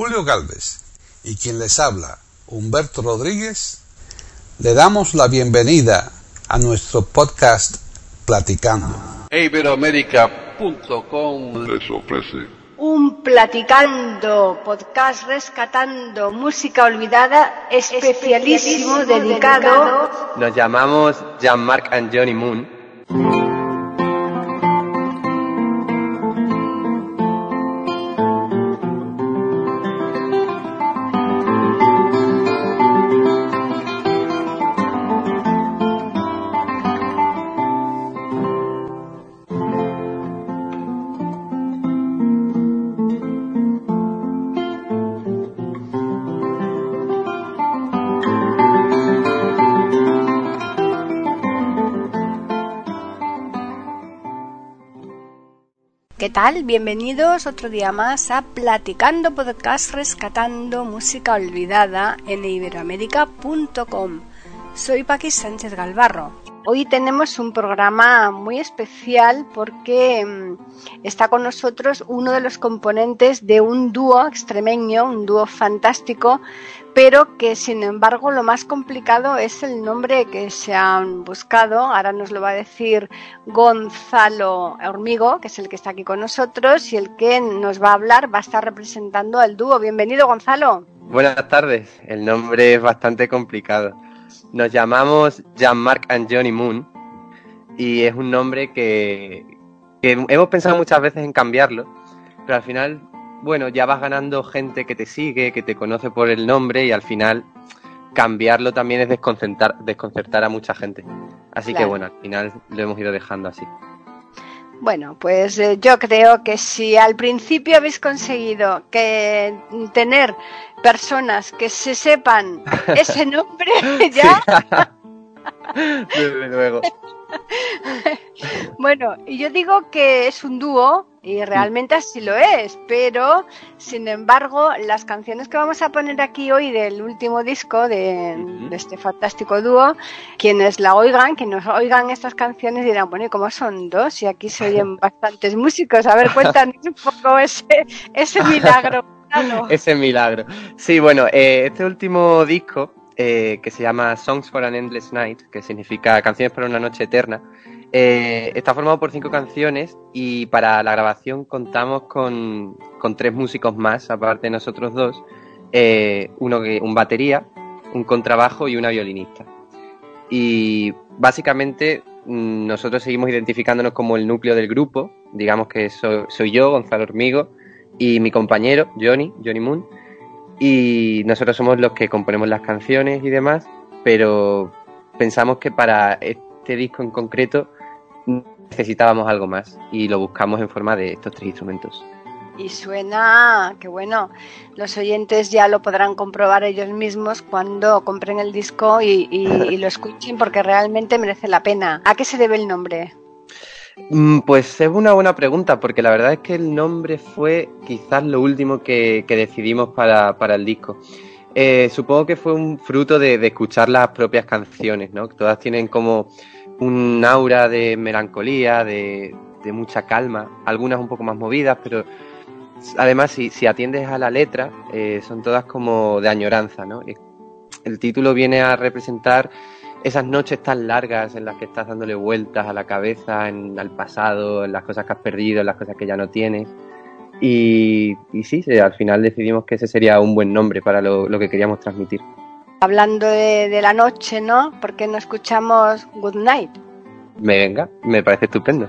Julio Galvez y quien les habla, Humberto Rodríguez, le damos la bienvenida a nuestro podcast Platicando. Iberoamérica.com les ofrece Un platicando, podcast rescatando música olvidada, especialísimo dedicado Nos llamamos Jean-Marc and Johnny Moon. ¿Qué tal? Bienvenidos otro día más a Platicando Podcast Rescatando Música Olvidada en iberoamérica.com. Soy Paqui Sánchez Galvarro. Hoy tenemos un programa muy especial porque mm, está con nosotros uno de los componentes de un dúo extremeño, un dúo fantástico, pero que sin embargo lo más complicado es el nombre que se han buscado. Ahora nos lo va a decir Gonzalo Hormigo, que es el que está aquí con nosotros y el que nos va a hablar, va a estar representando al dúo. Bienvenido, Gonzalo. Buenas tardes. El nombre es bastante complicado. Nos llamamos Jean-Marc and Johnny Moon y es un nombre que, que hemos pensado muchas veces en cambiarlo, pero al final, bueno, ya vas ganando gente que te sigue, que te conoce por el nombre y al final cambiarlo también es desconcertar, desconcertar a mucha gente. Así que bueno, al final lo hemos ido dejando así. Bueno, pues eh, yo creo que si al principio habéis conseguido que tener personas que se sepan ese nombre, ya, Desde luego. bueno, y yo digo que es un dúo y realmente así lo es, pero sin embargo, las canciones que vamos a poner aquí hoy del último disco de, este fantástico dúo, quienes la oigan, quienes oigan estas canciones dirán, bueno, ¿y cómo son dos? Y aquí se oyen bastantes músicos. A ver, cuéntanos un poco ese, ese milagro. Ese milagro. Sí, bueno, eh, este último disco, eh, que se llama Songs for an Endless Night, que significa Canciones para una Noche Eterna, eh, está formado por cinco canciones y para la grabación contamos con, con tres músicos más, aparte de nosotros dos, eh, uno que, un batería, un contrabajo y una violinista. Y básicamente mm, nosotros seguimos identificándonos como el núcleo del grupo, digamos que so- soy yo, Gonzalo Hormigo, y mi compañero, Johnny, Johnny Moon, y nosotros somos los que componemos las canciones y demás, pero pensamos que para este disco en concreto necesitábamos algo más y lo buscamos en forma de estos tres instrumentos. Y suena que bueno, los oyentes ya lo podrán comprobar ellos mismos cuando compren el disco y, y- lo escuchen porque realmente merece la pena. ¿A qué se debe el nombre? Mm, Pues es una buena pregunta, porque la verdad es que el nombre fue quizás lo último que, decidimos para, para el disco. Eh, supongo que fue un fruto de, escuchar las propias canciones, ¿no? Todas tienen como un aura de melancolía, de, de mucha calma, algunas un poco más movidas, pero además si, atiendes a la letra, eh, son todas como de añoranza, ¿no? El título viene a representar esas noches tan largas en las que estás dándole vueltas a la cabeza, en, al pasado, en las cosas que has perdido, en las cosas que ya no tienes. Y, y sí, sí, al final decidimos que ese sería un buen nombre para lo, lo que queríamos transmitir. Hablando de, de la noche, ¿no? ¿Por qué no escuchamos Good Night? Me venga, me parece estupendo.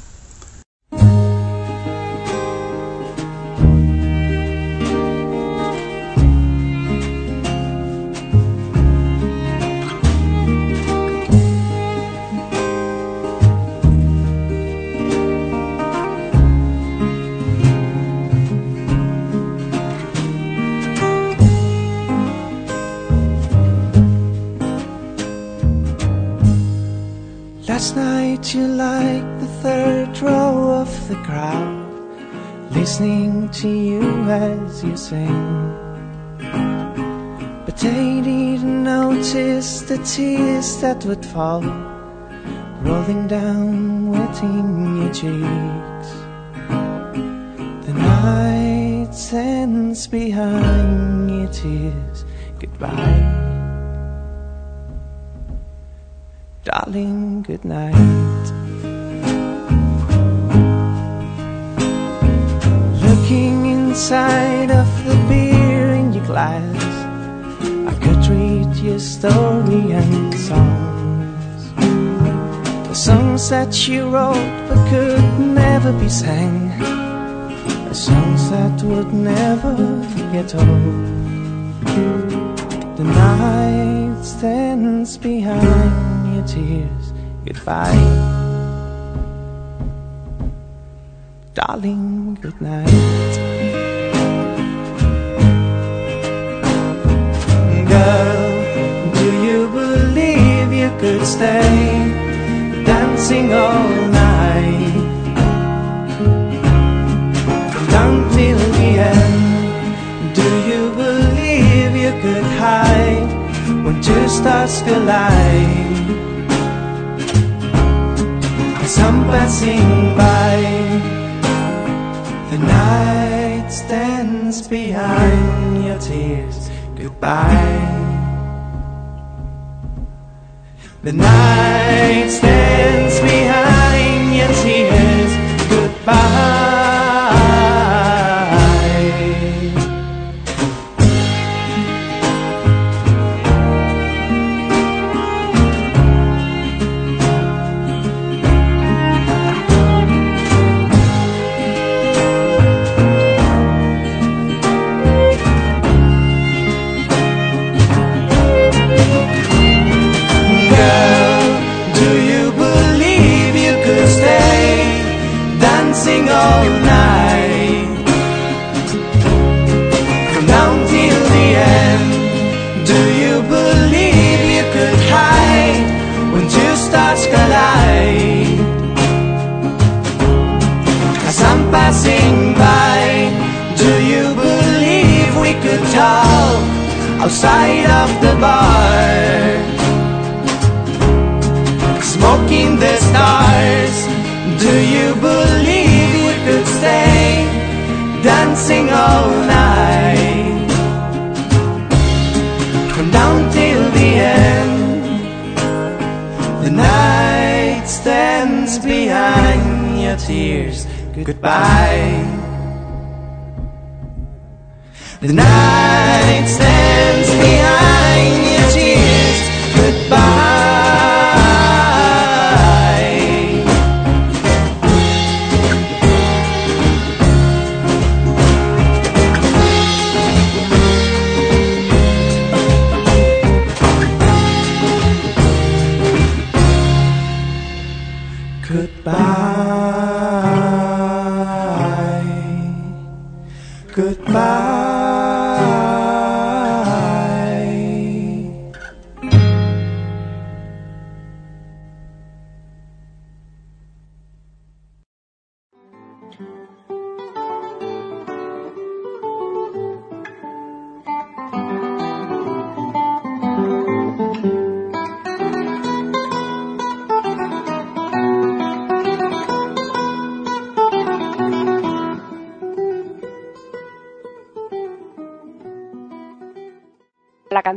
listening to you as you sing. But they didn't notice the tears that would fall, rolling down, wetting your cheeks. The night stands behind your tears. Goodbye, darling. Good night. Inside of the beer in your glass, I could read your story and songs. The songs that you wrote but could never be sang. The songs that would never get old. The night stands behind your tears. Goodbye. Darling, good night. Stay dancing all night? Until the end, do you believe you could hide when two stars collide? I'm passing by, the night stands behind your tears. Goodbye. The night stands behind your stars. Do you believe we could stay dancing all night? From down till the end, the night stands behind your tears. Goodbye. The night stands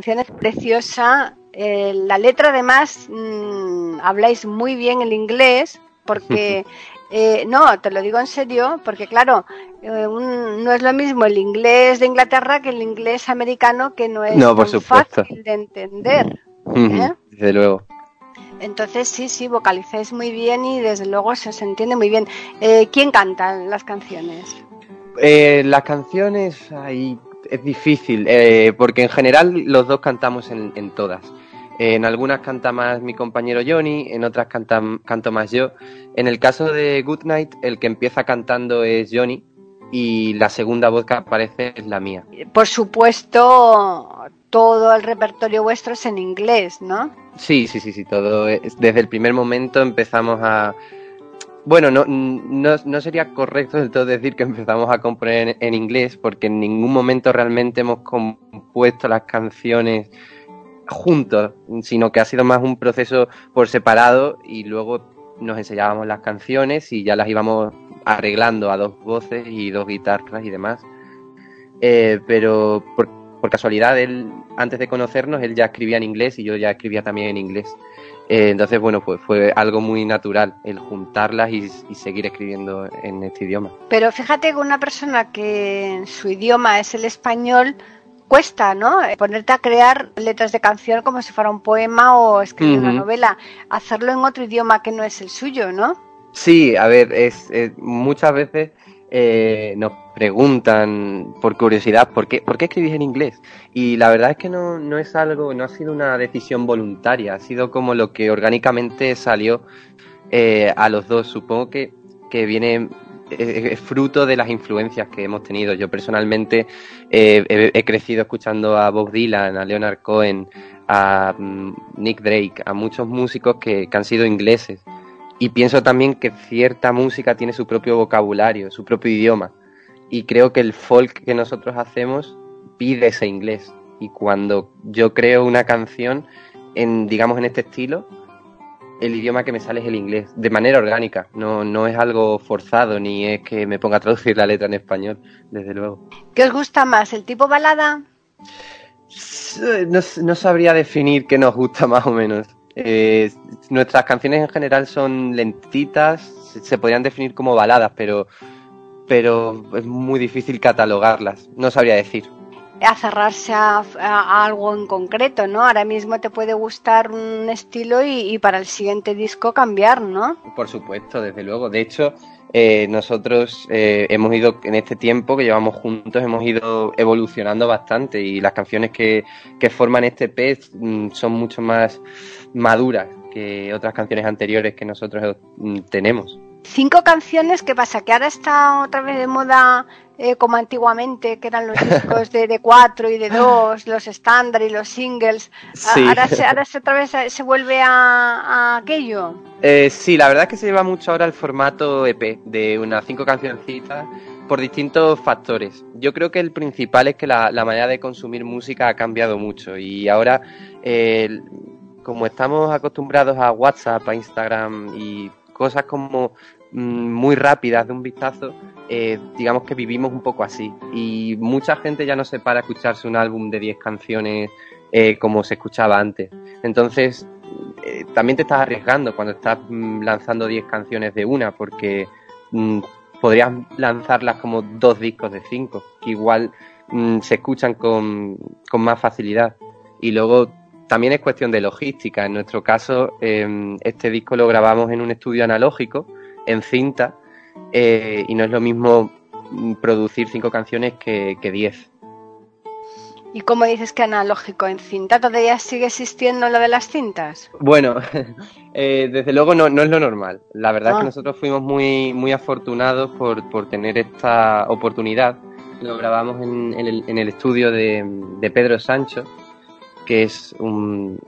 canción es preciosa. eh, la letra, además, mm, habláis muy bien el inglés, porque. eh, no, te lo digo en serio, porque claro, eh, un- no es lo mismo el inglés de Inglaterra que el inglés americano, que no es No, por tan fácil de entender. ¿eh? Desde luego. Entonces, sí, sí, vocalizáis muy bien y desde luego se os entiende muy bien. Eh, ¿Quién canta las canciones? Las canciones ahí es difícil, eh, porque en general los dos cantamos en, en todas. Eh, en algunas canta más mi compañero Johnny, en otras canta, canto más yo. En el caso de Good Night, el que empieza cantando es Johnny y la segunda voz que aparece es la mía. Por supuesto, todo el repertorio vuestro es en inglés, ¿no? Sí, sí, sí, sí, todo. es- desde el primer momento empezamos a, Bueno, no, no, sería correcto del decir que empezamos a componer en, inglés, porque en ningún momento realmente hemos compuesto las canciones juntos, sino que ha sido más un proceso por separado y luego nos enseñábamos las canciones y ya las íbamos arreglando a dos voces y dos guitarras y demás. Eh, pero por, por, casualidad, él, antes de conocernos, él ya escribía en inglés y yo ya escribía también en inglés. Eh, entonces, bueno, pues fue algo muy natural el juntarlas y, seguir escribiendo en este idioma. Pero fíjate que una persona que su idioma es el español, cuesta, ¿no? Ponerte a crear letras de canción como si fuera un poema o escribir una novela. Hacerlo en otro idioma que no es el suyo, ¿no? Sí, a ver, es, muchas veces eh, nos preguntan por curiosidad ¿por qué, por qué escribís en inglés. Y la verdad es que no, no es algo, no ha sido una decisión voluntaria, ha sido como lo que orgánicamente salió eh, a los dos. Supongo que, que viene es fruto de las influencias que hemos tenido. Yo personalmente eh, he, crecido escuchando a Bob Dylan, a Leonard Cohen, a mm, Nick Drake, a muchos músicos que, que, han sido ingleses. Y pienso también que cierta música tiene su propio vocabulario, su propio idioma y creo que el folk que nosotros hacemos pide ese inglés. Y cuando yo creo una canción, en, digamos en este estilo, el idioma que me sale es el inglés, de manera orgánica, no, no es algo forzado ni es que me ponga a traducir la letra en español, desde luego. ¿Qué os gusta más, el tipo balada? No, no sabría definir qué nos gusta más o menos. Eh, nuestras canciones en general son lentitas, se podrían definir como baladas, pero pero es muy difícil catalogarlas, no sabría decir. A cerrarse a, algo en concreto, ¿no? Ahora mismo te puede gustar un estilo y, para el siguiente disco cambiar, ¿no? Por supuesto, desde luego. De hecho, eh, nosotros eh, hemos ido, en este tiempo que llevamos juntos, hemos ido evolucionando bastante y las canciones que, que forman este pez mm, son mucho más maduras que otras canciones anteriores que nosotros mm, tenemos cinco canciones, ¿qué pasa? Que ahora está otra vez de moda eh, como antiguamente, que eran los discos de, de cuatro y de dos, los estándar y los singles. Ahora, se, ahora otra vez se vuelve a, aquello. Eh, sí, la verdad es que se lleva mucho ahora el formato EP, de unas cinco cancioncitas por distintos factores. Yo creo que el principal es que la, manera de consumir música ha cambiado mucho y ahora, eh, como estamos acostumbrados a WhatsApp, a Instagram y cosas como muy rápidas de un vistazo, eh, digamos que vivimos un poco así. Y mucha gente ya no se para a escucharse un álbum de 10 canciones eh, como se escuchaba antes. Entonces, eh, también te estás arriesgando cuando estás mm, lanzando 10 canciones de una, porque mm, podrías lanzarlas como dos discos de 5, que igual se escuchan con, con más facilidad. Y luego también es cuestión de logística. En nuestro caso, em, este disco lo grabamos en un estudio analógico, en cinta, eh, y no es lo mismo producir cinco canciones que, diez. ¿Y cómo dices que analógico en cinta? ¿Todavía sigue existiendo lo de las cintas? Bueno, eh, desde luego no, es lo normal. La verdad es que ah. nosotros fuimos muy, muy afortunados por, tener esta oportunidad. Lo grabamos en, el, estudio de, de Pedro Sancho, que es un,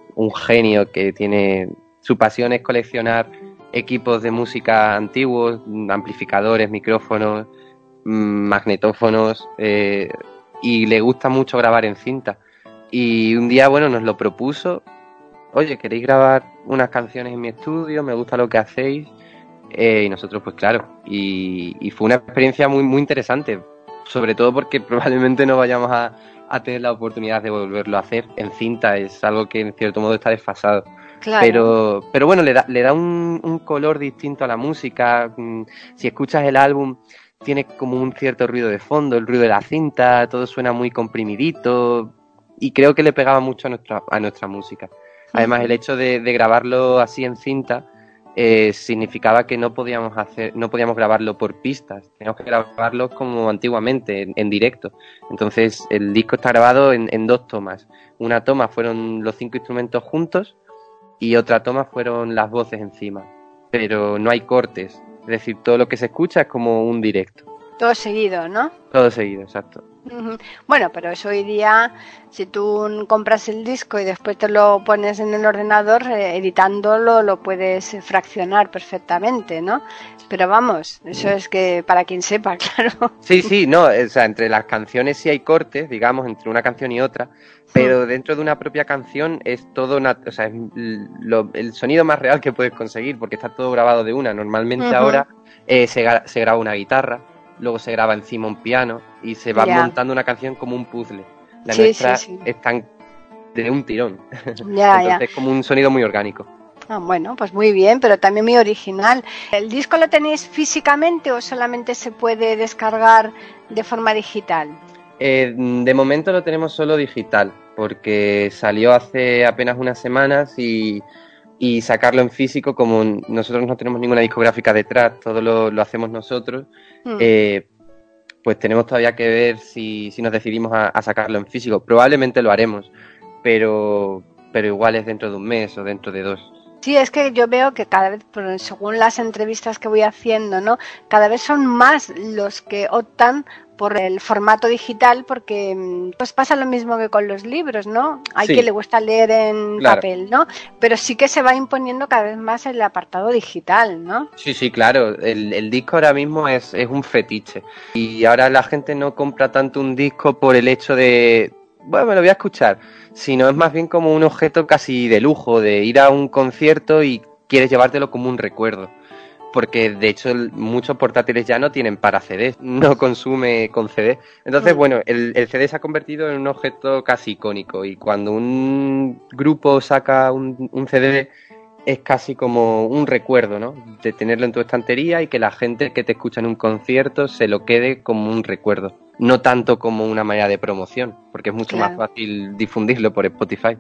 genio que tiene su pasión es coleccionar equipos de música antiguos, amplificadores, micrófonos, mm, magnetófonos eh, y le gusta mucho grabar en cinta. Y un día, bueno, nos lo propuso, oye, ¿queréis grabar unas canciones en mi estudio? Me gusta lo que hacéis. Eh, y nosotros, pues claro, y, fue una experiencia muy, muy interesante, sobre todo porque probablemente no vayamos a, a tener la oportunidad de volverlo a hacer en cinta. Es algo que en cierto modo está desfasado. Pero, pero bueno, le da, le da un, color distinto a la música. Mm, si escuchas el álbum, tiene como un cierto ruido de fondo, el ruido de la cinta, todo suena muy comprimidito. Y creo que le pegaba mucho a nuestra, a nuestra música. Además, el hecho de grabarlo así en cinta eh, significaba que no podíamos hacer, no podíamos grabarlo por pistas, teníamos que grabarlo como antiguamente, en, directo. Entonces el disco está grabado en, dos tomas. Una toma fueron los cinco instrumentos juntos y otra toma fueron las voces encima. Pero no hay cortes, es decir, todo lo que se escucha es como un directo. Todo seguido, ¿no? Todo seguido, exacto. Bueno, pero eso hoy día, si tú compras el disco y después te lo pones en el ordenador, eh, editándolo lo puedes fraccionar perfectamente, ¿no? Pero vamos, eso es que para quien sepa, claro. Sí, sí, no, o sea, entre las canciones sí hay cortes, digamos, entre una canción y otra, pero dentro de una propia canción es todo, una, o sea, es lo- el sonido más real que puedes conseguir, porque está todo grabado de una. Normalmente ahora eh, se graba una guitarra, luego se graba encima un piano y se va montando una canción como un puzzle. La Sí, nuestra sí, sí. están de un tirón. Entonces es como un sonido muy orgánico. Ah, bueno, pues muy bien, pero también muy original. ¿El disco lo tenéis físicamente o solamente se puede descargar de forma digital? Eh, de momento lo tenemos solo digital, porque salió hace apenas unas semanas y, y sacarlo en físico, como nosotros no tenemos ninguna discográfica detrás, todo lo, lo hacemos nosotros, Mm. eh, pues tenemos todavía que ver si, si nos decidimos a, a sacarlo en físico. Probablemente lo haremos, pero, pero igual es dentro de un mes o dentro de dos. Sí, es que yo veo que cada vez, según las entrevistas que voy haciendo, ¿no? Cada vez son más los que optan por el formato digital porque mm, pues pasa lo mismo que con los libros, ¿no? Hay Sí. quien le gusta leer en Claro. papel, ¿no? Pero sí que se va imponiendo cada vez más el apartado digital, ¿no? Sí, sí, claro. El, el disco ahora mismo es, es un fetiche. Y ahora la gente no compra tanto un disco por el hecho de, bueno, me lo voy a escuchar, sino es más bien como un objeto casi de lujo, de ir a un concierto y quieres llevártelo como un recuerdo. Porque de hecho el- muchos portátiles ya no tienen para CD, no consume con CD. Entonces, Mm. bueno, el, el CD se ha convertido en un objeto casi icónico y cuando un grupo saca un, un CD es casi como un recuerdo, ¿no? De tenerlo en tu estantería y que la gente que te escucha en un concierto se lo quede como un recuerdo. No tanto como una manera de promoción, porque es mucho Claro. más fácil difundirlo por Spotify.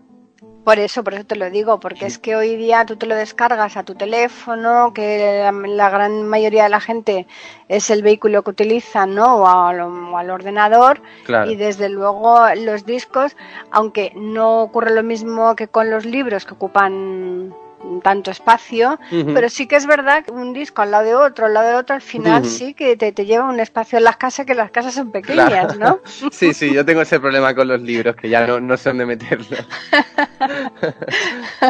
Por eso, por eso te lo digo, porque es que hoy día tú te lo descargas a tu teléfono, que la, la gran mayoría de la gente es el vehículo que utiliza, ¿no? O al, o al ordenador. Claro. Y desde luego los discos, aunque no ocurre lo mismo que con los libros que ocupan tanto espacio, pero sí que es verdad que un disco al lado de otro, al lado de otro, al final sí que te, te lleva un espacio en las casas que las casas son pequeñas, Claro. ¿no? Sí, sí, yo tengo ese problema con los libros, que ya no, no sé dónde meterlos.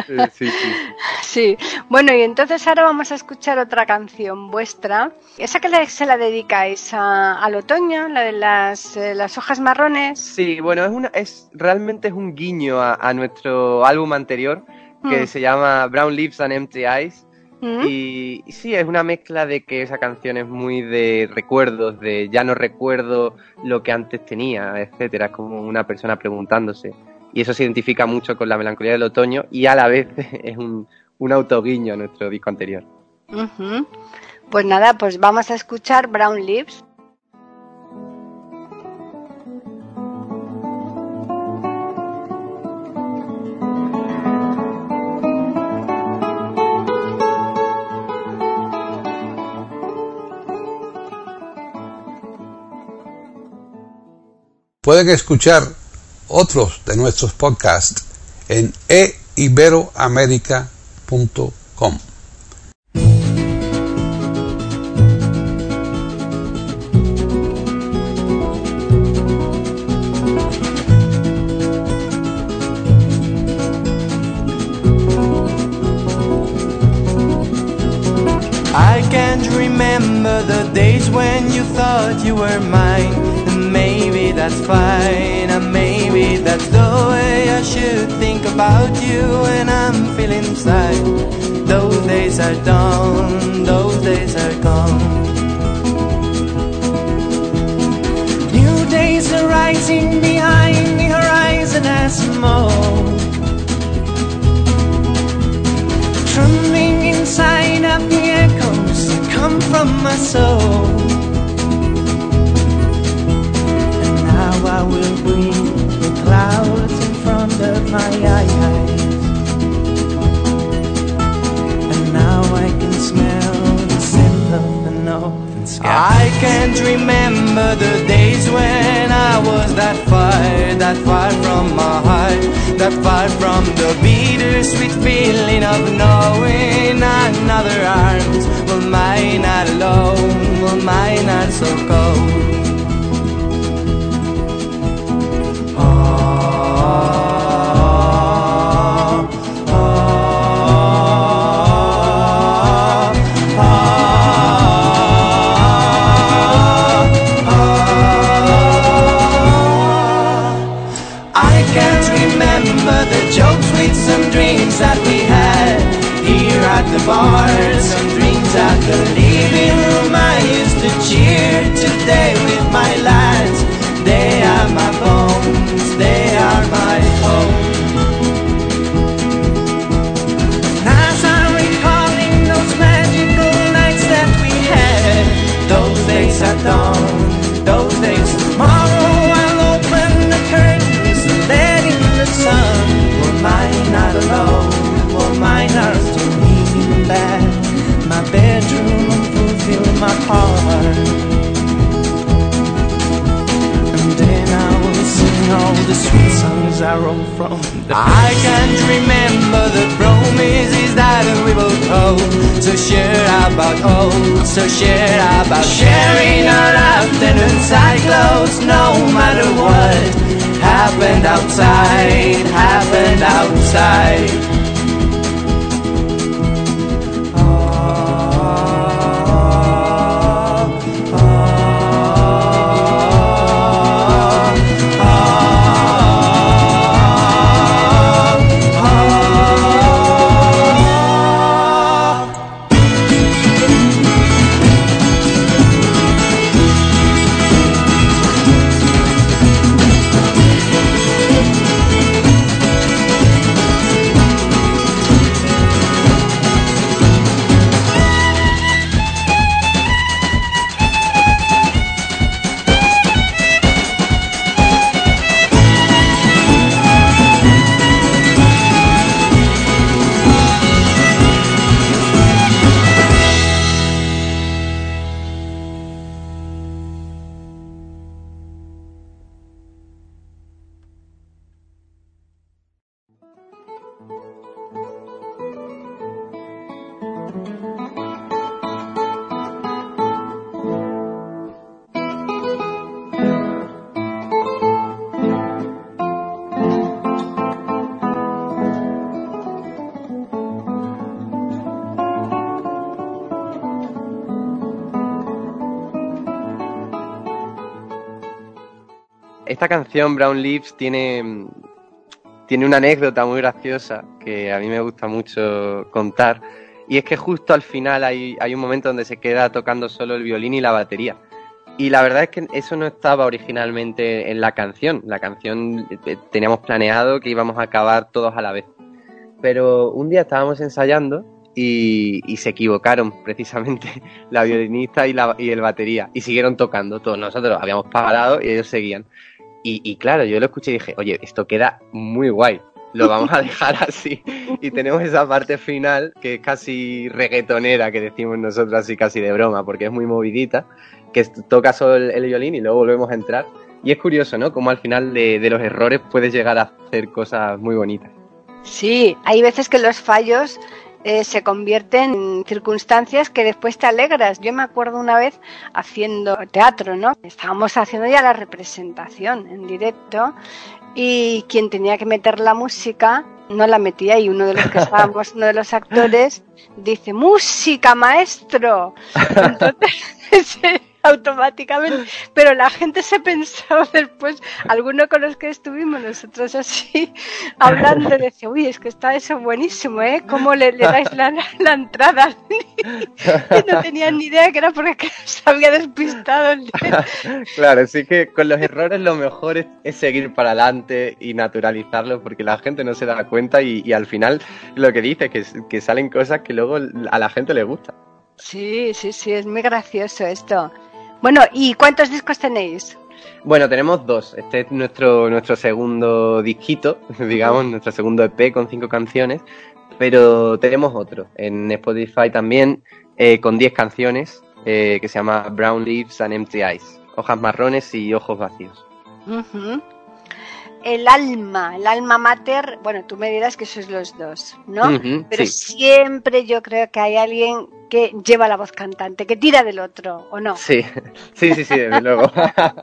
Sí, sí. Sí, bueno, y entonces ahora vamos a escuchar otra canción vuestra. Esa que se la dedicáis a- al otoño, la de las, eh, las hojas marrones. Sí, bueno, es una, es realmente es un guiño a, a nuestro álbum anterior que Mm. se llama Brown Lips and Empty Eyes. ¿Mm? Y, y sí, es una mezcla de que esa canción es muy de recuerdos, de ya no recuerdo lo que antes tenía, etcétera, es como una persona preguntándose. Y eso se identifica mucho con la melancolía del otoño y a la vez es un, un autoguiño a nuestro disco anterior. Pues nada, pues vamos a escuchar Brown Lips. Pueden escuchar otros de nuestros podcasts en eiberoamerica.com. I can't remember the days when you thought you were mine. That's fine, and maybe that's the way I should think about you when I'm feeling sad. Those days are done, those days are gone. New days are rising behind the horizon as smoke. Drumming inside of the echoes that come from my soul. I will breathe the clouds in front of my eyes. And now I can smell the scent of an open sky. I can't remember the days when I was that far, that far from my heart, that far from the bittersweet feeling of knowing another arms will mine not alone, will mine not so cold. The living room I used to cheer to inside, happened outside. Esta canción, Brown Leaves, tiene, tiene una anécdota muy graciosa que a mí me gusta mucho contar. Y es que justo al final hay, hay un momento donde se queda tocando solo el violín y la batería. Y la verdad es que eso no estaba originalmente en la canción. La canción eh, teníamos planeado que íbamos a acabar todos a la vez. Pero un día estábamos ensayando y, y se equivocaron precisamente la violinista y, la, y el batería. Y siguieron tocando todos. Nosotros habíamos parado y ellos seguían. Y, claro, yo lo escuché y dije, oye, esto queda muy guay, lo vamos a dejar así. Y tenemos esa parte final que es casi reggaetonera, que decimos nosotros así casi de broma, porque es muy movidita, que toca solo el, violín y luego volvemos a entrar. Y es curioso, ¿no? Como al final de, de los errores puedes llegar a hacer cosas muy bonitas. Sí, hay veces que los fallos eh, se convierten en circunstancias que después te alegras. Yo me acuerdo una vez haciendo teatro, ¿no? Estábamos haciendo ya la representación en directo y quien tenía que meter la música no la metía y uno de los que estábamos, uno de los actores, dice, música, maestro. Entonces, automáticamente, pero la gente se pensaba después, alguno con los que estuvimos nosotros así, hablando, decía, uy, es que está eso buenísimo, ¿eh? ¿Cómo le, dais la, la, entrada? y no tenían ni idea que era porque se había despistado el Claro, sí que con los errores lo mejor es, seguir para adelante y naturalizarlo porque la gente no se da cuenta y, al final lo que dice, que, que salen cosas que luego a la gente le gusta. Sí, sí, sí, es muy gracioso esto. Bueno, ¿y cuántos discos tenéis? Bueno, tenemos dos. Este es nuestro, nuestro segundo disquito, digamos, nuestro segundo EP con cinco canciones, pero tenemos otro. En Spotify también eh, con diez canciones eh, que se llama Brown Leaves and Empty Eyes, hojas marrones y ojos vacíos el alma, el alma mater, bueno, tú me dirás que sois los dos, ¿no? Pero siempre yo creo que hay alguien que lleva la voz cantante, que tira del otro, ¿o no? Sí, sí, sí, sí, desde luego.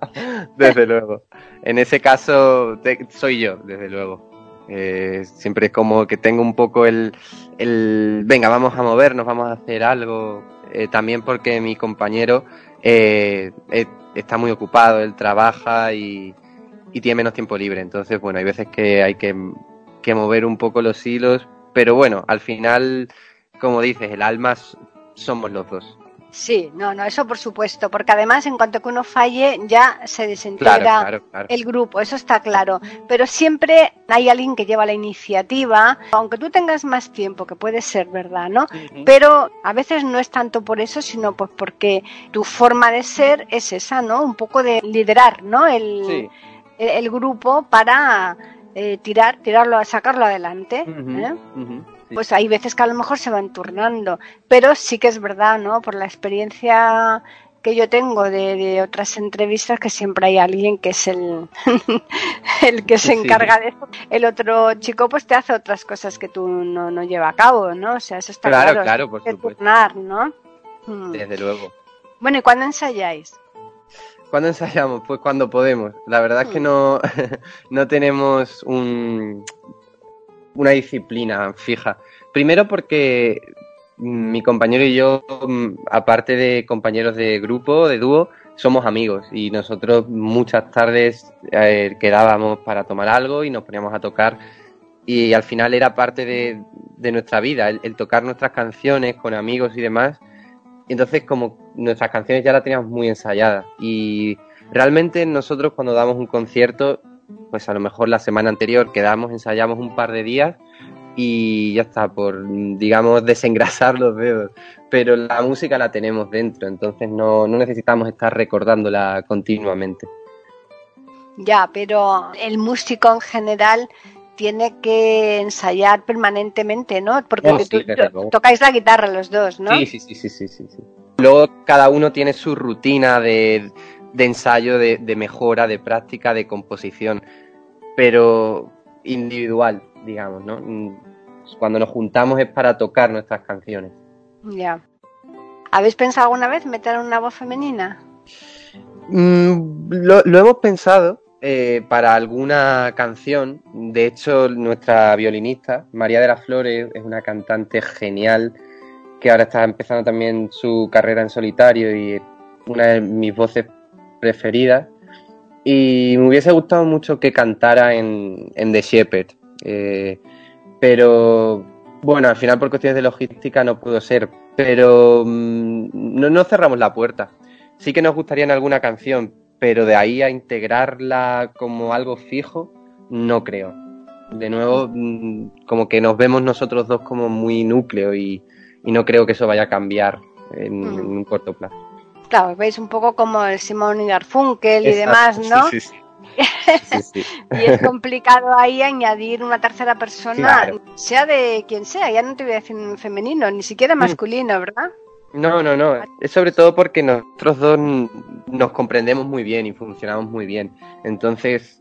desde luego. En ese caso soy yo, desde luego. Eh, siempre es como que tengo un poco el, el, venga, vamos a movernos, vamos a hacer algo. Eh, también porque mi compañero eh, está muy ocupado, él trabaja y, y tiene menos tiempo libre. Entonces, bueno, hay veces que hay que, mover un poco los hilos, pero bueno, al final, como dices, el alma somos los dos. Sí, no, no, eso por supuesto, porque además en cuanto que uno falle ya se desintegra el grupo, eso está claro, pero siempre hay alguien que lleva la iniciativa, aunque tú tengas más tiempo, que puede ser verdad, ¿no? Pero a veces no es tanto por eso, sino pues porque tu forma de ser es esa, ¿no? Un poco de liderar, ¿no? El, el, grupo para eh, tirar, tirarlo, sacarlo adelante. ¿eh? Pues hay veces que a lo mejor se van turnando, pero sí que es verdad, ¿no? Por la experiencia que yo tengo de, de otras entrevistas que siempre hay alguien que es el, el que se Sí. encarga de eso. El otro chico pues te hace otras cosas que tú no, no lleva a cabo, ¿no? O sea, eso está Claro, claro. claro, por supuesto. turnar, ¿no? Mm. Desde luego. Bueno, ¿y cuándo ensayáis? ¿Cuándo ensayamos? Pues cuando podemos. La verdad es que no, no tenemos un, una disciplina fija. Primero porque mi compañero y yo, mm, aparte de compañeros de grupo, de dúo, somos amigos y nosotros muchas tardes eh, quedábamos para tomar algo y nos poníamos a tocar y al final era parte de, de nuestra vida, el, el tocar nuestras canciones con amigos y demás. Y entonces como nuestras canciones ya las teníamos muy ensayadas y realmente nosotros cuando damos un concierto, pues a lo mejor la semana anterior quedamos, ensayamos un par de días y ya está, por digamos desengrasar los dedos. Pero la música la tenemos dentro, entonces no, no necesitamos estar recordándola continuamente. Ya, pero el músico en general tiene que ensayar permanentemente, ¿no? Porque Oh, sí, tú- tocáis la guitarra los dos, ¿no? Sí, sí, sí, sí, sí, sí, sí. Luego cada uno tiene su rutina de, de ensayo, de, de mejora, de práctica, de composición, pero individual, digamos, ¿no? Mm, Cuando nos juntamos es para tocar nuestras canciones. Ya. ¿Habéis pensado alguna vez meter una voz femenina? Mm, lo, lo hemos pensado eh, para alguna canción. De hecho, nuestra violinista, María de las Flores, es una cantante genial que ahora está empezando también su carrera en solitario y una de mis voces preferidas. Y me hubiese gustado mucho que cantara en, en The Shepherd. Eh, pero bueno, al final por cuestiones de logística no pudo ser. Pero mm, no, no cerramos la puerta. Sí que nos gustaría en alguna canción, pero de ahí a integrarla como algo fijo, no creo. De nuevo, mm, como que nos vemos nosotros dos como muy núcleo y, y no creo que eso vaya a cambiar en, Mm. en un corto plazo. Claro, veis un poco como el Simón y Garfunkel y Exacto, demás, ¿no? Sí, sí. Y es complicado ahí añadir una tercera persona, Claro. sea de quien sea, ya no te voy a decir en femenino, ni Mm. siquiera masculino, ¿verdad? No, no, no. Es sobre todo porque nosotros dos nos comprendemos muy bien y funcionamos muy bien. Entonces,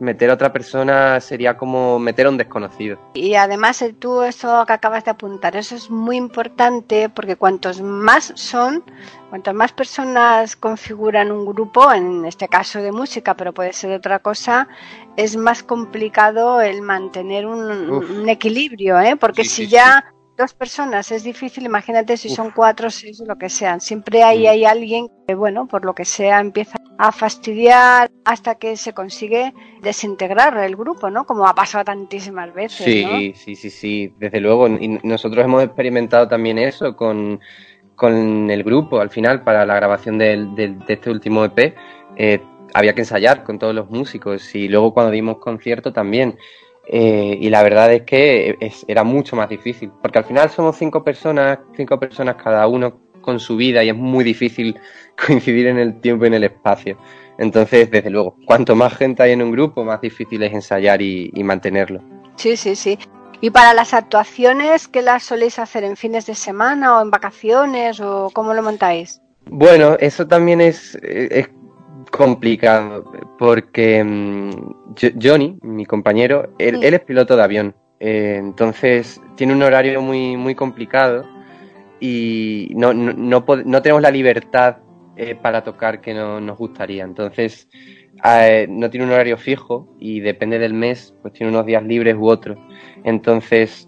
meter a otra persona sería como meter a un desconocido. Y además tú eso que acabas de apuntar, eso es muy importante porque cuantos más son, cuantas más personas configuran un grupo, en este caso de música, pero puede ser de otra cosa, es más complicado el mantener un, equilibrio, ¿eh? Porque Sí, si sí, ya dos personas es difícil, imagínate si Uf. son cuatro, seis o lo que sean. Siempre ahí hay alguien que, bueno, por lo que sea, empieza a fastidiar hasta que se consigue desintegrar el grupo, ¿no? Como ha pasado tantísimas veces, Sí, ¿no? sí, sí, sí, desde luego. Y nosotros hemos experimentado también eso con, con el grupo. Al final, para la grabación del- del- de este último EP, eh, había que ensayar con todos los músicos y luego cuando dimos concierto también. Eh, y la verdad es que es- era mucho más difícil, porque al final somos cinco personas, cinco personas cada uno con su vida y es muy difícil coincidir en el tiempo y en el espacio. Entonces, desde luego, cuanto más gente hay en un grupo, más difícil es ensayar y- y mantenerlo. Sí, sí, sí. ¿Y para las actuaciones, qué las soléis hacer en fines de semana o en vacaciones o cómo lo montáis? Bueno, eso también es, es complicado porque mm, Jo- Johnny, mi compañero, él, Sí. él es piloto de avión, eh, entonces tiene un horario muy, muy complicado y no, no, no tenemos la libertad eh, para tocar que no- nos gustaría. Entonces eh, no tiene un horario fijo y depende del mes, pues tiene unos días libres u otros. Entonces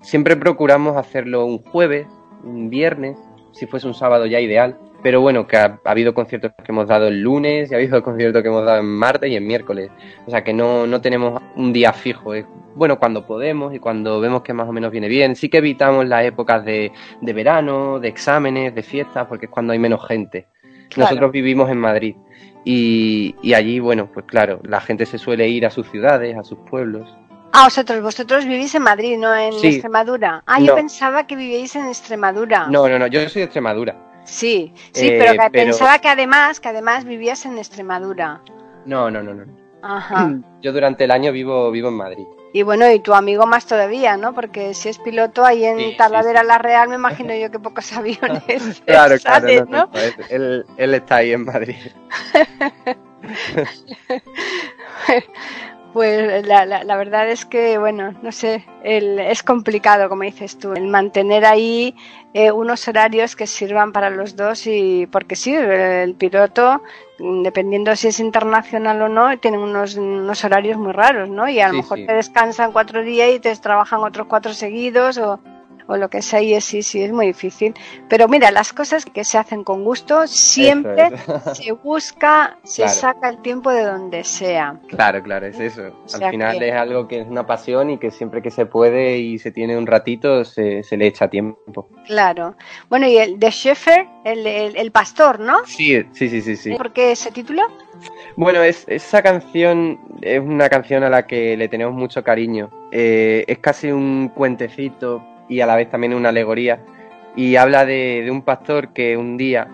siempre procuramos hacerlo un jueves, un viernes, si fuese un sábado ya ideal. Pero bueno, que ha, ha habido conciertos que hemos dado el lunes y ha habido conciertos que hemos dado en martes y en miércoles. O sea que no, no tenemos un día fijo. Es bueno cuando podemos y cuando vemos que más o menos viene bien. Sí que evitamos las épocas de, de verano, de exámenes, de fiestas, porque es cuando hay menos gente. Claro. Nosotros vivimos en Madrid y, y allí, bueno, pues claro, la gente se suele ir a sus ciudades, a sus pueblos. Ah, vosotros, vosotros vivís en Madrid, no en Sí. Extremadura. Ah, yo pensaba que vivíais en Extremadura. No, no, no, yo soy de Extremadura. Sí, sí, Eh, pero, que pero- pensaba que además, que además vivías en Extremadura. No, no, no, no. Ajá. Yo durante el año vivo, vivo en Madrid. Y bueno, y tu amigo más todavía, ¿no? Porque si es piloto ahí en Sí, Talavera sí, sí. la Real, me imagino yo que pocos aviones Claro, claro, salen, no, ¿no? no, él- él, él está ahí en Madrid. Pues la, la, la verdad es que, bueno, no sé, el, es complicado, como dices tú, el mantener ahí eh, unos horarios que sirvan para los dos y porque sí, el piloto, dependiendo si es internacional o no, tienen unos, unos horarios muy raros, ¿no? Y a lo Sí, mejor sí. te descansan cuatro días y te trabajan otros cuatro seguidos o, o lo que sea y es, sí, sí, es muy difícil. Pero mira, las cosas que se hacen con gusto, siempre es. se busca, se Claro. saca el tiempo de donde sea. Claro, claro, es eso. O sea Al final que- es algo que es una pasión y que siempre que se puede y se tiene un ratito se, se le echa tiempo. Claro. Bueno, y el de Shepherd, el, el, el pastor, ¿no? Sí, sí, sí, sí, sí. ¿Por qué ese título? Bueno, es, esa canción es una canción a la que le tenemos mucho cariño. Eh, es casi un cuentecito y a la vez también una alegoría. Y habla de, un pastor que un día,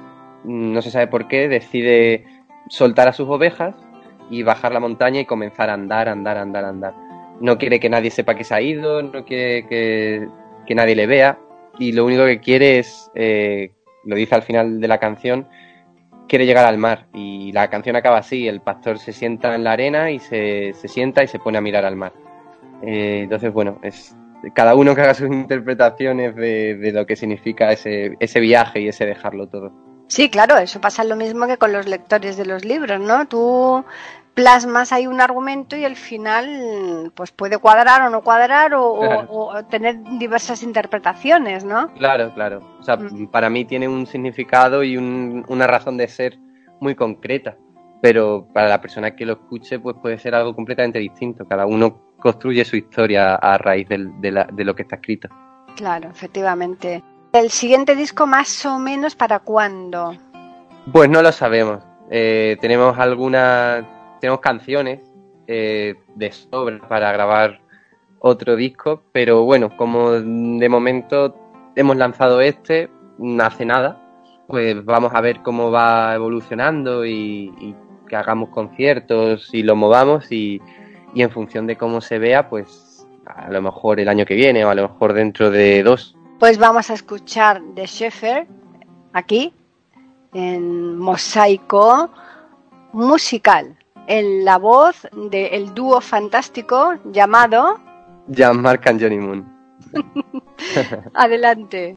no se sabe por qué, decide soltar a sus ovejas y bajar la montaña y comenzar a andar, andar, andar, andar. No quiere que nadie sepa que se ha ido, no quiere que, que nadie le vea y lo único que quiere es, eh, lo dice al final de la canción, quiere llegar al mar y la canción acaba así, el pastor se sienta en la arena y se, se sienta y se pone a mirar al mar. Eh, entonces, bueno, es cada uno que haga sus interpretaciones de, de lo que significa ese, ese viaje y ese dejarlo todo. Sí, claro, eso pasa lo mismo que con los lectores de los libros, ¿no? Tú plasmas ahí un argumento y al final pues puede cuadrar o no cuadrar o, o- Claro. o tener diversas interpretaciones, ¿no? Claro, claro. O sea, Mm. para mí tiene un significado y un- una razón de ser muy concreta, pero para la persona que lo escuche pues puede ser algo completamente distinto. Cada uno construye su historia a raíz del- de, la- de lo que está escrito. Claro, efectivamente. El siguiente disco más o menos para cuándo? Pues no lo sabemos. Eh, tenemos algunas, tenemos canciones eh, de sobra para grabar otro disco, pero bueno, como de momento hemos lanzado este, mm, hace nada, pues vamos a ver cómo va evolucionando y, y que hagamos conciertos y lo movamos y, y en función de cómo se vea, pues a lo mejor el año que viene o a lo mejor dentro de dos. Pues vamos a escuchar de Sheffer aquí en Mosaico Musical, en la voz del dúo fantástico llamado Jean-Marc and Johnny Moon. Adelante.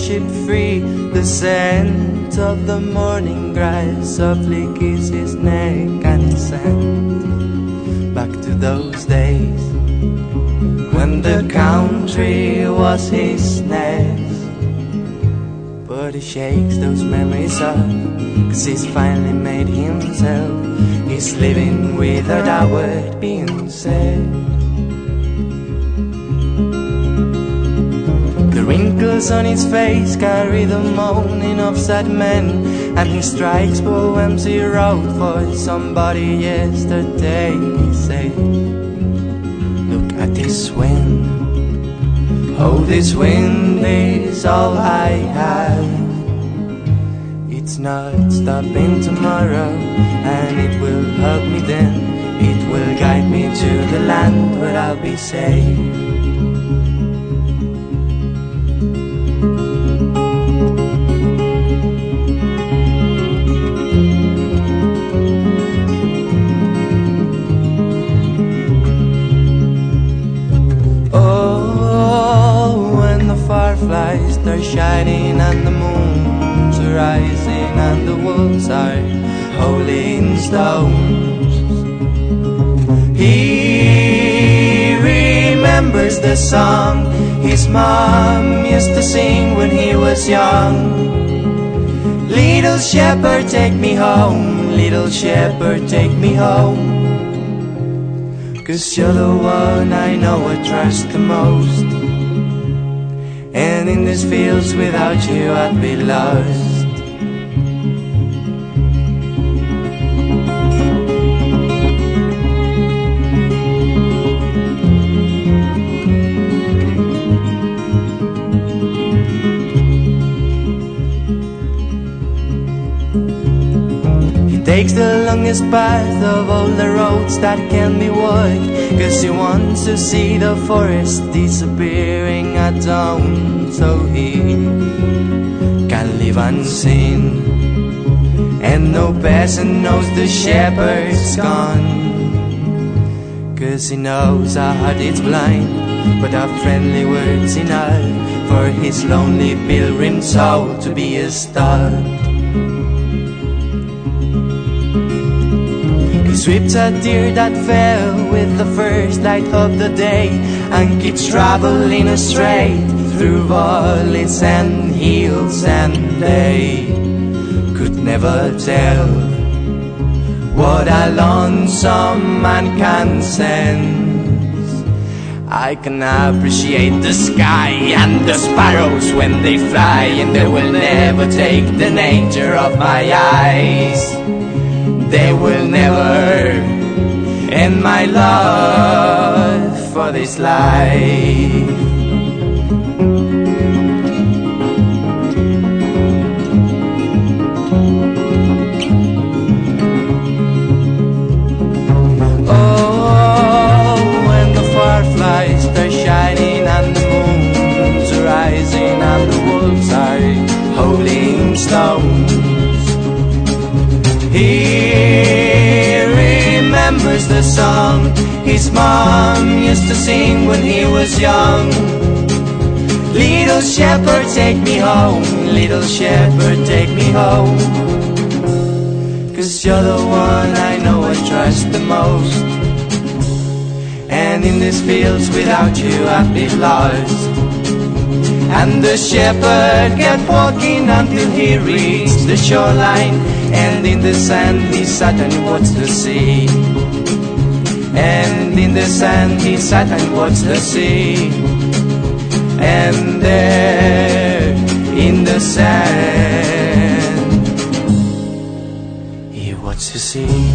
free, the scent of the morning grass softly kisses his neck and sent back to those days when the country was his nest. But he shakes those memories off, cause he's finally made himself. He's living without a word being said. Wrinkles on his face carry the moaning of sad men, and he strikes poems he wrote for somebody yesterday. He said, Look at this wind. Oh, this wind is all I have. It's not stopping tomorrow, and it will hug me then. It will guide me to the land where I'll be safe. Start shining and the moon's rising and the wolves are howling stones. He remembers the song his mom used to sing when he was young. Little shepherd, take me home. Little shepherd, take me home. Cause you're the one I know I trust the most. And in these fields without you, I'd be lost. He Takes the longest path of all the roads that can be walked Cause he wants to see the forest disappearing at dawn So he can live unseen And no peasant knows the shepherd's gone. Cause he knows our heart is blind But our friendly words enough For his lonely pilgrim soul to be a sweeps a tear that fell with the first light of the day and keeps traveling astray through valleys and hills and they could never tell what a lonesome man can sense. I can appreciate the sky and the sparrows when they fly, and they will never take the nature of my eyes they will never end my love for this life. Oh, song his mom used to sing when he was young. Little shepherd, take me home. Little shepherd, take me home. Cause you're the one I know I trust the most. And in these fields without you I'd be lost. And the shepherd kept walking until he reached the shoreline and in the sand he and watched the sea. And in the sand he sat and watched the sea. And there in the sand he watched the sea.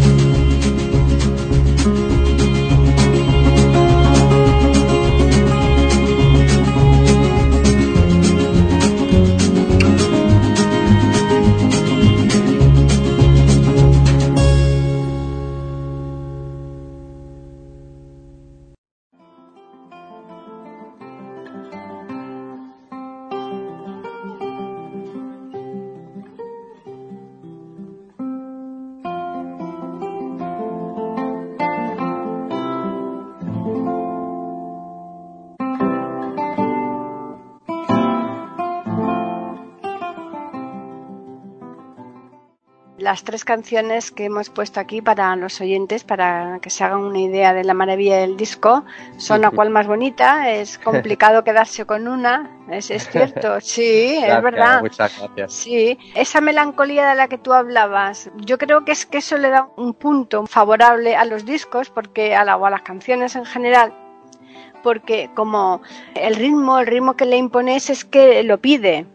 Las tres canciones que hemos puesto aquí para los oyentes, para que se hagan una idea de la maravilla del disco, son a cual más bonita, es complicado quedarse con una, es, cierto, sí, es verdad. Muchas gracias. Sí, esa melancolía de la que tú hablabas, yo creo que es que eso le da un punto favorable a los discos, porque a, la, o a las canciones en general, porque como el ritmo, el ritmo que le impones es que lo pide.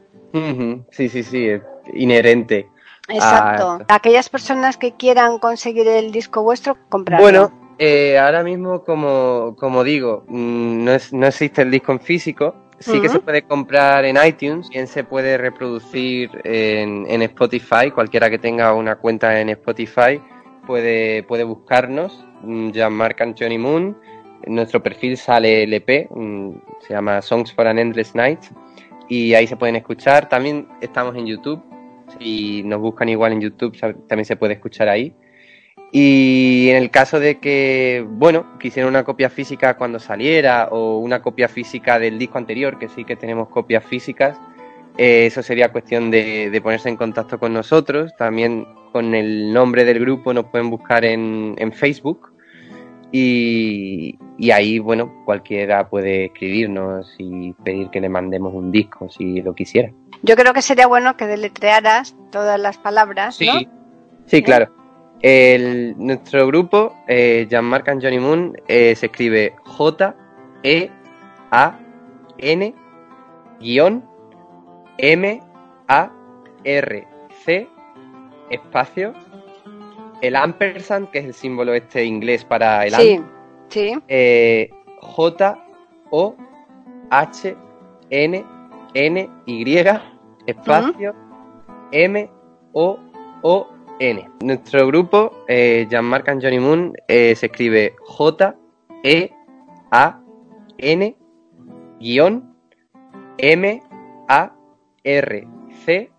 Sí, sí, sí, es inherente. Exacto. Aquellas personas que quieran conseguir el disco vuestro, comprarlo. Bueno, eh, ahora mismo, como, como digo, mm, no, es, no, existe el disco en físico. Sí que se puede comprar en iTunes, bien se puede reproducir en, en, Spotify. Cualquiera que tenga una cuenta en Spotify puede, puede buscarnos, mm, Jean-Marc Johnny Moon. En nuestro perfil sale el EP, mm, se llama Songs for an Endless Night, y ahí se pueden escuchar. También estamos en YouTube, si nos buscan igual en YouTube también se puede escuchar ahí. Y en el caso de que, bueno, quisieran una copia física cuando saliera o una copia física del disco anterior, que sí que tenemos copias físicas, Eh, eso sería cuestión de, ponerse en contacto con nosotros. También con el nombre del grupo nos pueden buscar en, en Facebook. Y, y, ahí, bueno, cualquiera puede escribirnos y pedir que le mandemos un disco si lo quisiera. Yo creo que sería bueno que deletrearas todas las palabras, sí, ¿no? Sí, claro. El, nuestro grupo, eh, Jean-Marc and Johnny Moon, eh, se escribe J, E, A, N, guion, M, A, R, C, espacio, el ampersand, que es el símbolo este inglés para el sí, sí. Eh, J, O, H, N, N, Y, espacio, uh -huh. M, O, O, N. Nuestro grupo, eh, Jean-Marc and Johnny Moon, eh, se escribe J, E, A, N, guion, M, A, R, C,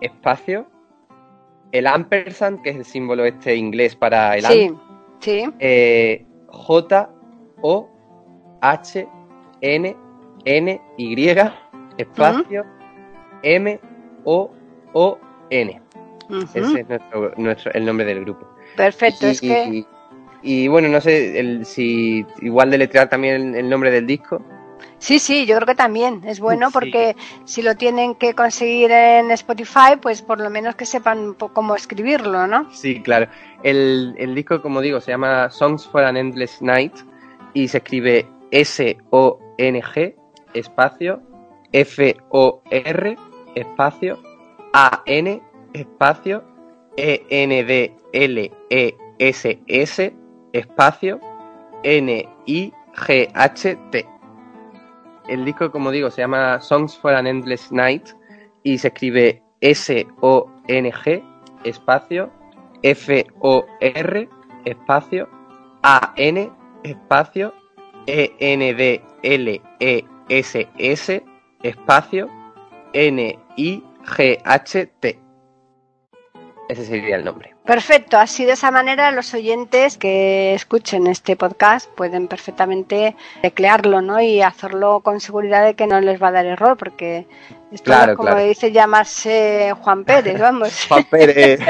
espacio, el ampersand, que es el símbolo este inglés para el sí, sí. Eh, J, O, H, N, N, Y, espacio, uh -huh. M, O, O, N. Uh -huh. Ese es nuestro, nuestro, el nombre del grupo. Perfecto, y, es que... Y, y bueno, no sé el, si igual deletrear también el, el, nombre del disco. Sí, sí, yo creo que también es bueno porque si lo tienen que conseguir en Spotify, pues por lo menos que sepan cómo escribirlo, ¿no? Sí, claro. El, el disco, como digo, se llama Songs for an Endless Night y se escribe S-O-N-G, espacio, F-O-R, espacio, A-N, espacio, E-N-D-L-E-S-S, espacio, N-I-G-H-T. El disco, como digo, se llama Songs for an Endless Night y se escribe S-O-N-G, espacio, F-O-R, espacio, A-N, espacio, E-N-D-L-E-S-S, espacio, N-I-G-H-T. Ese sería el nombre. Perfecto, así de esa manera los oyentes que escuchen este podcast pueden perfectamente teclearlo, ¿no? Y hacerlo con seguridad de que no les va a dar error, porque esto claro, como claro. dice llamarse Juan Pérez, vamos. Juan Pérez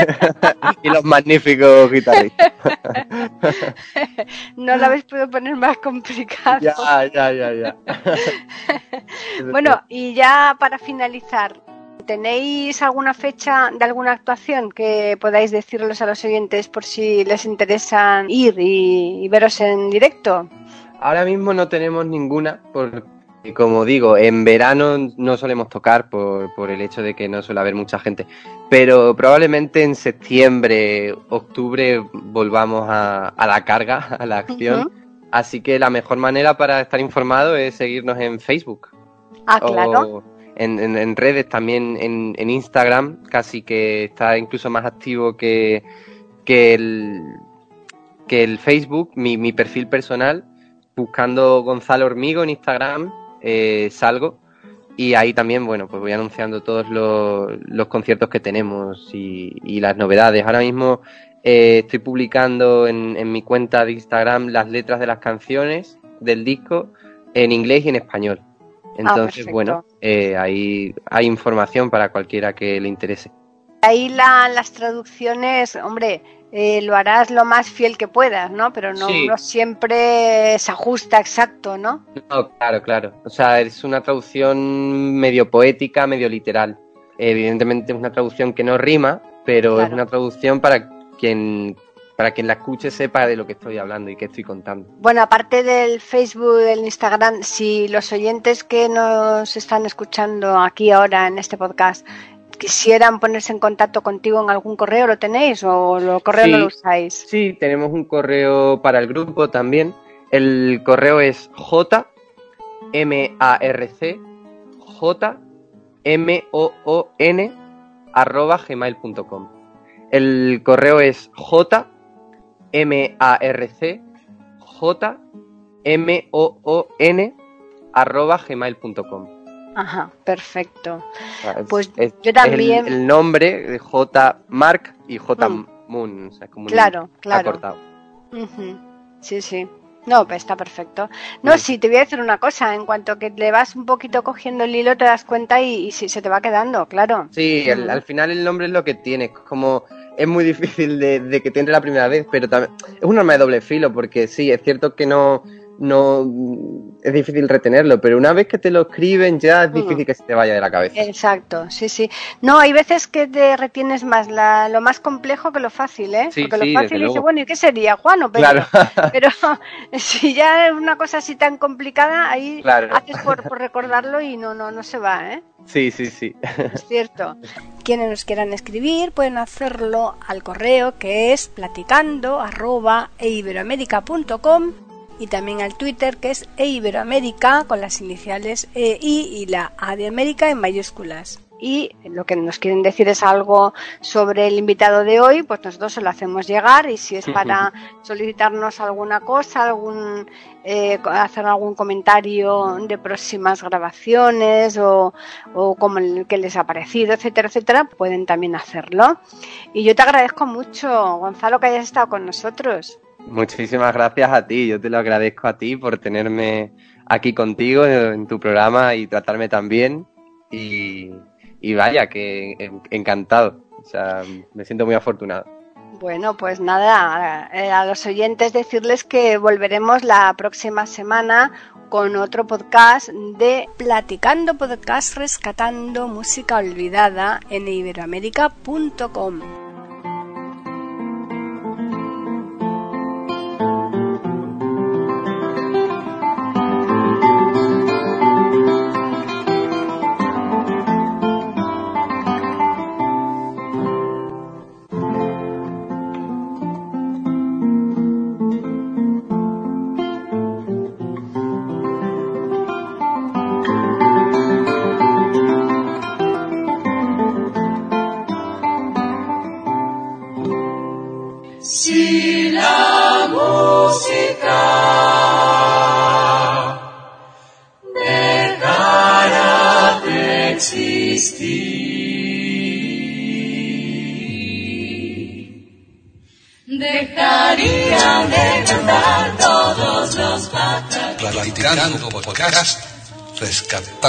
y los magníficos guitarristas. no lo habéis podido poner más complicado. Ya, ya, ya, ya. bueno, y ya para finalizar, ¿Tenéis alguna fecha de alguna actuación que podáis decirles a los oyentes por si les interesan ir y, y veros en directo? Ahora mismo no tenemos ninguna, porque como digo, en verano no solemos tocar por, por, el hecho de que no suele haber mucha gente, pero probablemente en septiembre, octubre volvamos a, a la carga, a la acción. Uh -huh. Así que la mejor manera para estar informado es seguirnos en Facebook. Ah, claro. O en, redes, también en, Instagram, casi que está incluso más activo que, que, el, que el Facebook, mi, perfil personal, buscando Gonzalo Hormigo en Instagram, eh, salgo y ahí también, bueno, pues voy anunciando todos los, conciertos que tenemos y, y, las novedades. Ahora mismo eh, estoy publicando en, en mi cuenta de Instagram las letras de las canciones del disco en inglés y en español. Entonces, ah, bueno, eh, ahí hay información para cualquiera que le interese. Ahí la, las traducciones, hombre, eh, lo harás lo más fiel que puedas, ¿no? Pero no, sí. no, siempre se ajusta exacto, ¿no? No, claro, claro. O sea, es una traducción medio poética, medio literal. Evidentemente es una traducción que no rima, pero claro. es una traducción para quien para quien la escuche sepa de lo que estoy hablando y qué estoy contando. Bueno, aparte del Facebook, del Instagram, si los oyentes que nos están escuchando aquí ahora en este podcast quisieran ponerse en contacto contigo en algún correo, ¿lo tenéis o el correo sí, no lo usáis? Sí, tenemos un correo para el grupo también. El correo es j m a r c j m o o n arroba gmail.com. El correo es j M-A-R-C J M-O-O-N arroba gmail.com. Ajá, perfecto. Es, pues es, yo también. el, el, nombre de J Mark y J Mm. Moon. O sea, como un- Claro, claro. Acortado. Sí, sí. No, pues está perfecto. No, sí, te voy a decir una cosa. En cuanto que le vas un poquito cogiendo el hilo, te das cuenta y, y sí, se te va quedando, claro. Sí, el- al final el nombre es lo que tiene. Como es muy difícil de, de que te entre la primera vez, pero también es un arma de doble filo, porque sí, es cierto que no, no es difícil retenerlo, pero una vez que te lo escriben ya es Mm. difícil que se te vaya de la cabeza. Exacto, sí, sí. No, hay veces que te retienes más la- lo más complejo que lo fácil, ¿eh? Sí, Porque sí, lo fácil dice, luego. bueno, ¿y qué sería, Juan o Pedro? Claro. Pero si ya es una cosa así tan complicada, ahí Claro. haces por, por recordarlo y no, no, no se va, ¿eh? Sí, sí, sí. Es cierto. Quienes nos quieran escribir pueden hacerlo al correo que es platicando arroba eiberoamerica.com y también al Twitter que es eiberoamerica con las iniciales EI y la A de América en mayúsculas. Y lo que nos quieren decir es algo sobre el invitado de hoy, pues nosotros se lo hacemos llegar y si es para solicitarnos alguna cosa, algún eh, hacer algún comentario de próximas grabaciones o, o como el que les ha parecido, etcétera, etcétera, pueden también hacerlo. Y yo te agradezco mucho, Gonzalo, que hayas estado con nosotros. Muchísimas gracias a ti, yo te lo agradezco a ti por tenerme aquí contigo en, tu programa y tratarme tan bien y, vaya, que en- encantado, o sea, me siento muy afortunado. Bueno, pues nada, eh, a los oyentes decirles que volveremos la próxima semana con otro podcast de Platicando Podcast Rescatando Música Olvidada en iberoamérica.com.